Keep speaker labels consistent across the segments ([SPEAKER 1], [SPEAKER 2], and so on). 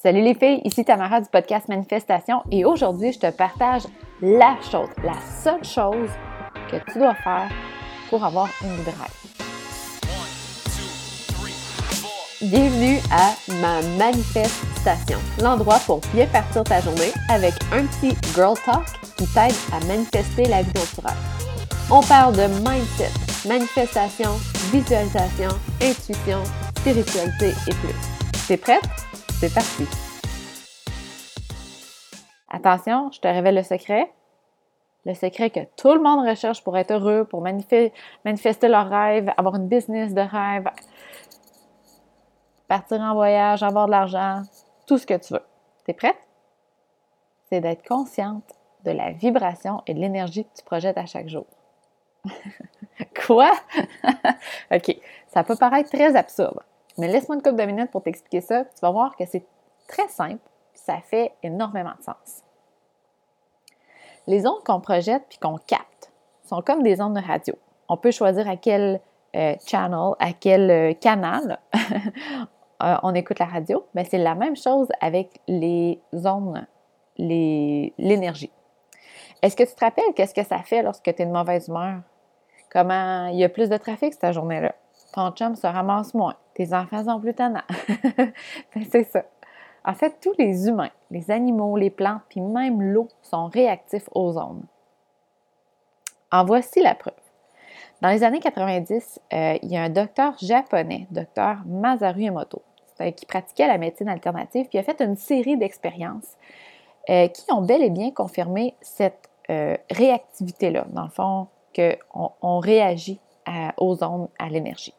[SPEAKER 1] Salut les filles, ici Tamara du podcast Manifestation et aujourd'hui je te partage la chose, la seule chose que tu dois faire pour avoir une de Bienvenue à ma manifestation, l'endroit pour bien partir ta journée avec un petit girl talk qui t'aide à manifester la vie dont. On parle de mindset, manifestation, visualisation, intuition, spiritualité et plus. T'es prête? C'est parti. Attention, je te révèle le secret. Le secret que tout le monde recherche pour être heureux, pour manifester leurs rêves, avoir une business de rêve, partir en voyage, avoir de l'argent, tout ce que tu veux. T'es prête? C'est d'être consciente de la vibration et de l'énergie que tu projettes à chaque jour. Quoi? OK, ça peut paraître très absurde. Mais laisse-moi une couple de minutes pour t'expliquer ça. Tu vas voir que c'est très simple, ça fait énormément de sens. Les ondes qu'on projette puis qu'on capte sont comme des ondes de radio. On peut choisir à quel euh, channel, à quel euh, canal euh, on écoute la radio, mais c'est la même chose avec les ondes, l'énergie. Est-ce que tu te rappelles qu'est-ce que ça fait lorsque tu es de mauvaise humeur? Comment il y a plus de trafic cette journée-là? Ton chum se ramasse moins, tes enfants sont plus tannants. Ben, c'est ça. En fait, tous les humains, les animaux, les plantes, puis même l'eau sont réactifs aux ondes. En voici la preuve. Dans les années 90, euh, il y a un docteur japonais, docteur Masaru Emoto, qui pratiquait la médecine alternative, puis a fait une série d'expériences euh, qui ont bel et bien confirmé cette euh, réactivité-là, dans le fond, qu'on on réagit aux ondes, à l'énergie.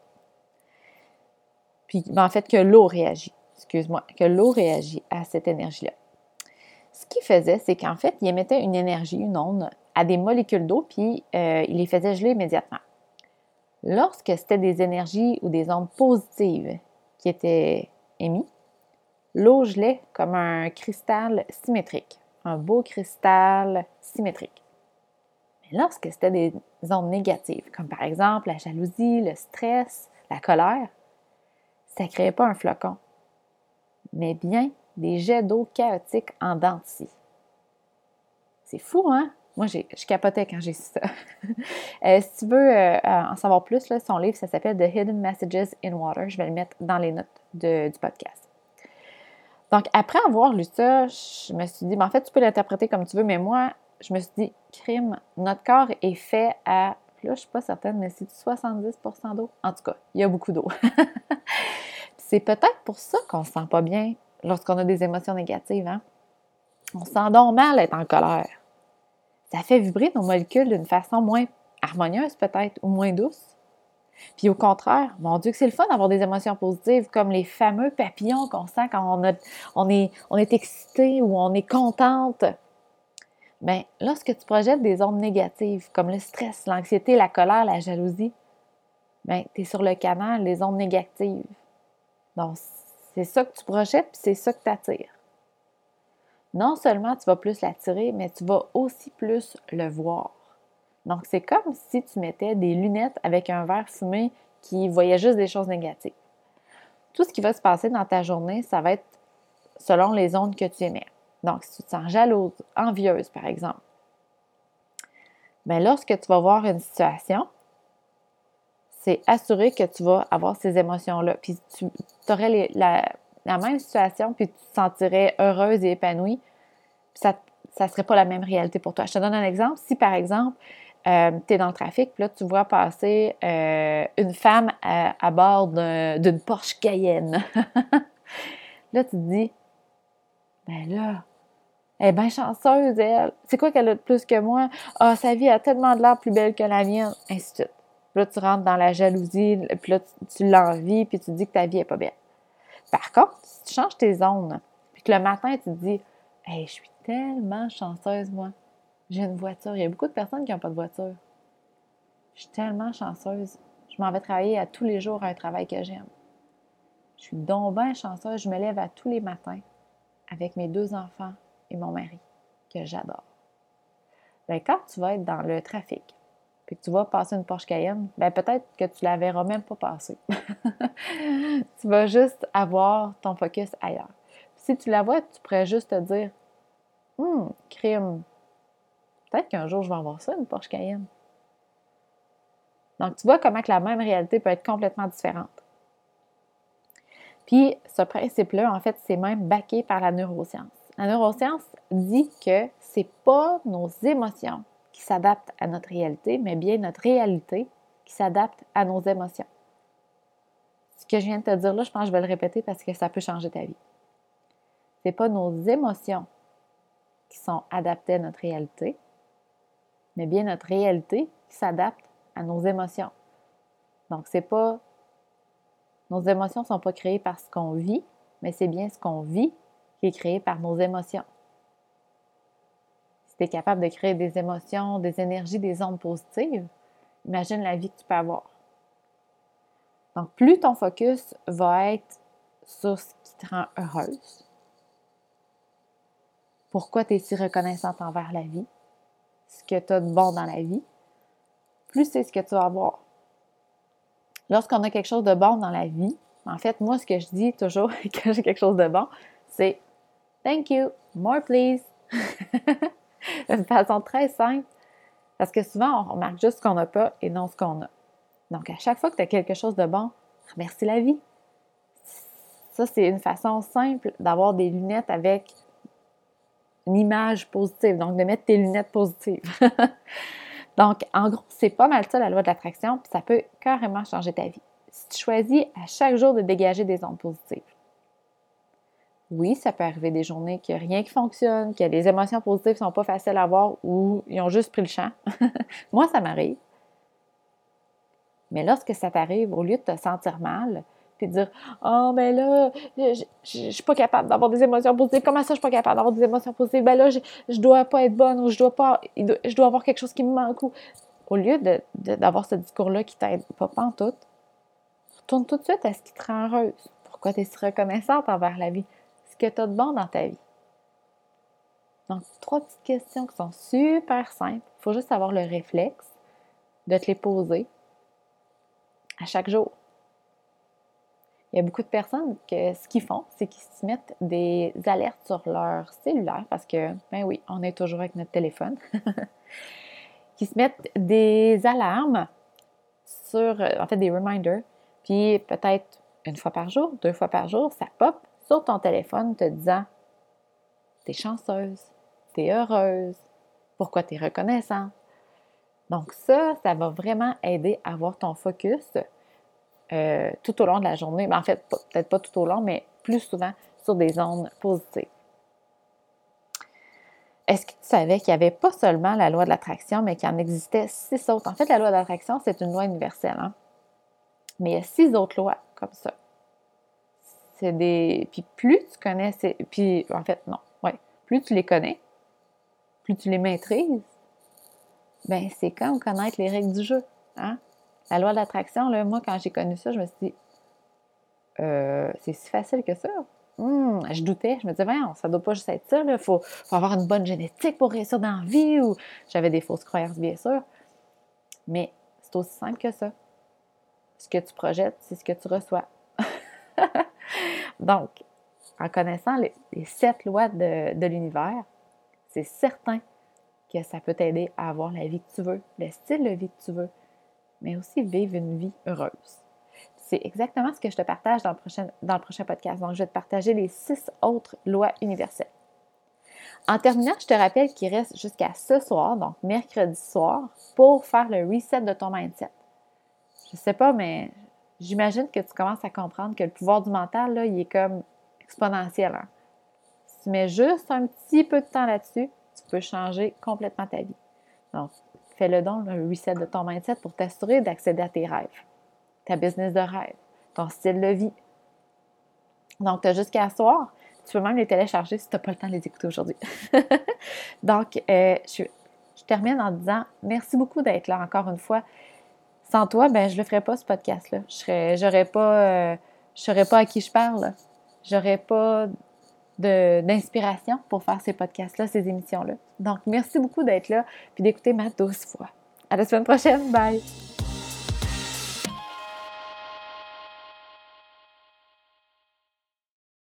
[SPEAKER 1] Puis, ben, en fait, que l'eau réagit, excuse-moi, que l'eau réagit à cette énergie-là. Ce qu'il faisait, c'est qu'en fait, il émettait une énergie, une onde, à des molécules d'eau, puis euh, il les faisait geler immédiatement. Lorsque c'était des énergies ou des ondes positives qui étaient émises, l'eau gelait comme un cristal symétrique, un beau cristal symétrique. Mais lorsque c'était des ondes négatives, comme par exemple la jalousie, le stress, la colère, ça ne créait pas un flocon, mais bien des jets d'eau chaotiques en dents C'est fou, hein? Moi, je capotais quand j'ai su ça. Euh, si tu veux euh, en savoir plus, son livre, ça s'appelle The Hidden Messages in Water. Je vais le mettre dans les notes du podcast. Donc, après avoir lu ça, je me suis dit, mais en fait, tu peux l'interpréter comme tu veux, mais moi, je me suis dit, crime, notre corps est fait à, là, je ne suis pas certaine, mais c'est 70% d'eau. En tout cas, il y a beaucoup d'eau. c'est peut-être pour ça qu'on se sent pas bien lorsqu'on a des émotions négatives. Hein? On se sent donc mal être en colère. Ça fait vibrer nos molécules d'une façon moins harmonieuse peut-être ou moins douce. Puis au contraire, mon Dieu que c'est le fun d'avoir des émotions positives comme les fameux papillons qu'on sent quand on, on, est, on est excité ou on est contente. Bien, lorsque tu projettes des ondes négatives comme le stress, l'anxiété, la colère, la jalousie, bien, tu es sur le canal des ondes négatives. Donc, c'est ça que tu projettes, puis c'est ça que tu attires. Non seulement tu vas plus l'attirer, mais tu vas aussi plus le voir. Donc, c'est comme si tu mettais des lunettes avec un verre fumé qui voyait juste des choses négatives. Tout ce qui va se passer dans ta journée, ça va être selon les ondes que tu émets. Donc, si tu te sens jalouse, envieuse, par exemple, mais ben, lorsque tu vas voir une situation, c'est que tu vas avoir ces émotions-là. Puis tu aurais la, même situation, puis tu te sentirais heureuse et épanouie. ça ne serait pas la même réalité pour toi. Je te donne un exemple. Si, par exemple, euh, tu es dans le trafic, puis là, tu vois passer euh, une femme à, bord d'une Porsche Cayenne. là, tu te dis, ben là, elle est bien chanceuse, elle. C'est quoi qu'elle a de plus que moi? Ah, sa vie a tellement de l'air plus belle que la mienne, ainsi de suite là, tu rentres dans la jalousie, puis là, tu, l'envies, puis tu dis que ta vie n'est pas belle. Par contre, si tu changes tes zones, puis que le matin, tu te dis Hey, je suis tellement chanceuse, moi. J'ai une voiture. Il y a beaucoup de personnes qui n'ont pas de voiture. Je suis tellement chanceuse. Je m'en vais travailler à tous les jours à un travail que j'aime. Je suis donc bien chanceuse. Je me lève à tous les matins avec mes deux enfants et mon mari, que j'adore. Bien, quand tu vas être dans le trafic, puis que tu vas passer une Porsche Cayenne, ben peut-être que tu la verras même pas passer. tu vas juste avoir ton focus ailleurs. Si tu la vois, tu pourrais juste te dire Hum, crime. Peut-être qu'un jour je vais avoir ça, une Porsche Cayenne. Donc, tu vois comment que la même réalité peut être complètement différente. Puis, ce principe-là, en fait, c'est même baqué par la neuroscience. La neuroscience dit que c'est pas nos émotions qui s'adaptent à notre réalité, mais bien notre réalité qui s'adapte à nos émotions. Ce que je viens de te dire là, je pense que je vais le répéter parce que ça peut changer ta vie. C'est pas nos émotions qui sont adaptées à notre réalité, mais bien notre réalité qui s'adapte à nos émotions. Donc, c'est pas. Nos émotions ne sont pas créées par ce qu'on vit, mais c'est bien ce qu'on vit qui est créé par nos émotions. Tu es capable de créer des émotions, des énergies, des ondes positives, imagine la vie que tu peux avoir. Donc, plus ton focus va être sur ce qui te rend heureuse, pourquoi tu es si reconnaissante envers la vie, ce que tu as de bon dans la vie, plus c'est ce que tu vas avoir. Lorsqu'on a quelque chose de bon dans la vie, en fait, moi, ce que je dis toujours quand j'ai quelque chose de bon, c'est Thank you, more please. Une façon très simple, parce que souvent, on remarque juste ce qu'on n'a pas et non ce qu'on a. Donc, à chaque fois que tu as quelque chose de bon, remercie la vie. Ça, c'est une façon simple d'avoir des lunettes avec une image positive, donc de mettre tes lunettes positives. Donc, en gros, c'est pas mal ça la loi de l'attraction, puis ça peut carrément changer ta vie. Si tu choisis à chaque jour de dégager des ondes positives. Oui, ça peut arriver des journées qu'il n'y a rien qui fonctionne, que les émotions positives ne sont pas faciles à avoir ou ils ont juste pris le champ. Moi, ça m'arrive. Mais lorsque ça t'arrive, au lieu de te sentir mal, puis de dire Oh, ben là, je, ne suis pas capable d'avoir des émotions positives. Comment ça, je suis pas capable d'avoir des émotions positives? Ben là, je, ne dois pas être bonne ou je dois pas, je dois avoir quelque chose qui me manque. Au lieu d'avoir ce discours-là qui t'aide pas, pas en tout, retourne tout de suite à ce qui te rend heureuse. Pourquoi tu es si reconnaissante envers la vie? Que tu as de bon dans ta vie. Donc, trois petites questions qui sont super simples. Il faut juste avoir le réflexe de te les poser à chaque jour. Il y a beaucoup de personnes que ce qu'ils font, c'est qu'ils se mettent des alertes sur leur cellulaire parce que, ben oui, on est toujours avec notre téléphone. qui se mettent des alarmes sur, en fait, des reminders, puis peut-être une fois par jour, deux fois par jour, ça pop sur ton téléphone te disant T'es chanceuse, t'es heureuse, pourquoi t'es reconnaissant. Donc, ça, ça va vraiment aider à avoir ton focus euh, tout au long de la journée. Mais en fait, peut-être pas tout au long, mais plus souvent sur des ondes positives. Est-ce que tu savais qu'il n'y avait pas seulement la loi de l'attraction, mais qu'il en existait six autres? En fait, la loi de l'attraction, c'est une loi universelle. Hein? Mais il y a six autres lois comme ça. C'est des. Puis plus tu connais ces. Puis en fait, non. Ouais. Plus tu les connais, plus tu les maîtrises, ben c'est comme connaître les règles du jeu. Hein? La loi de l'attraction, moi, quand j'ai connu ça, je me suis dit, euh, c'est si facile que ça. Hmm, je doutais, je me disais, voyons, ça ne doit pas juste être ça, il faut, avoir une bonne génétique pour réussir dans la vie, ou j'avais des fausses croyances, bien sûr. Mais c'est aussi simple que ça. Ce que tu projettes, c'est ce que tu reçois. Donc, en connaissant les, sept lois de, l'univers, c'est certain que ça peut t'aider à avoir la vie que tu veux, le style de vie que tu veux, mais aussi vivre une vie heureuse. C'est exactement ce que je te partage dans le, prochain, dans le prochain podcast. Donc, je vais te partager les six autres lois universelles. En terminant, je te rappelle qu'il reste jusqu'à ce soir, donc mercredi soir, pour faire le reset de ton mindset. Je ne sais pas, mais j'imagine que tu commences à comprendre que le pouvoir du mental, là, il est comme exponentiel. Hein. Si tu mets juste un petit peu de temps là-dessus, tu peux changer complètement ta vie. Donc, fais-le donc, le reset de ton mindset pour t'assurer d'accéder à tes rêves, ta business de rêve, ton style de vie. Donc, tu as jusqu'à soir. Tu peux même les télécharger si tu n'as pas le temps de les écouter aujourd'hui. Donc, euh, je, termine en disant merci beaucoup d'être là encore une fois. Sans toi, ben, je le ferais pas ce podcast-là. Je n'aurais pas, euh, pas à qui je parle. J'aurais pas d'inspiration pour faire ces podcasts-là, ces émissions-là. Donc, merci beaucoup d'être là puis d'écouter ma douce voix. À la semaine prochaine. Bye!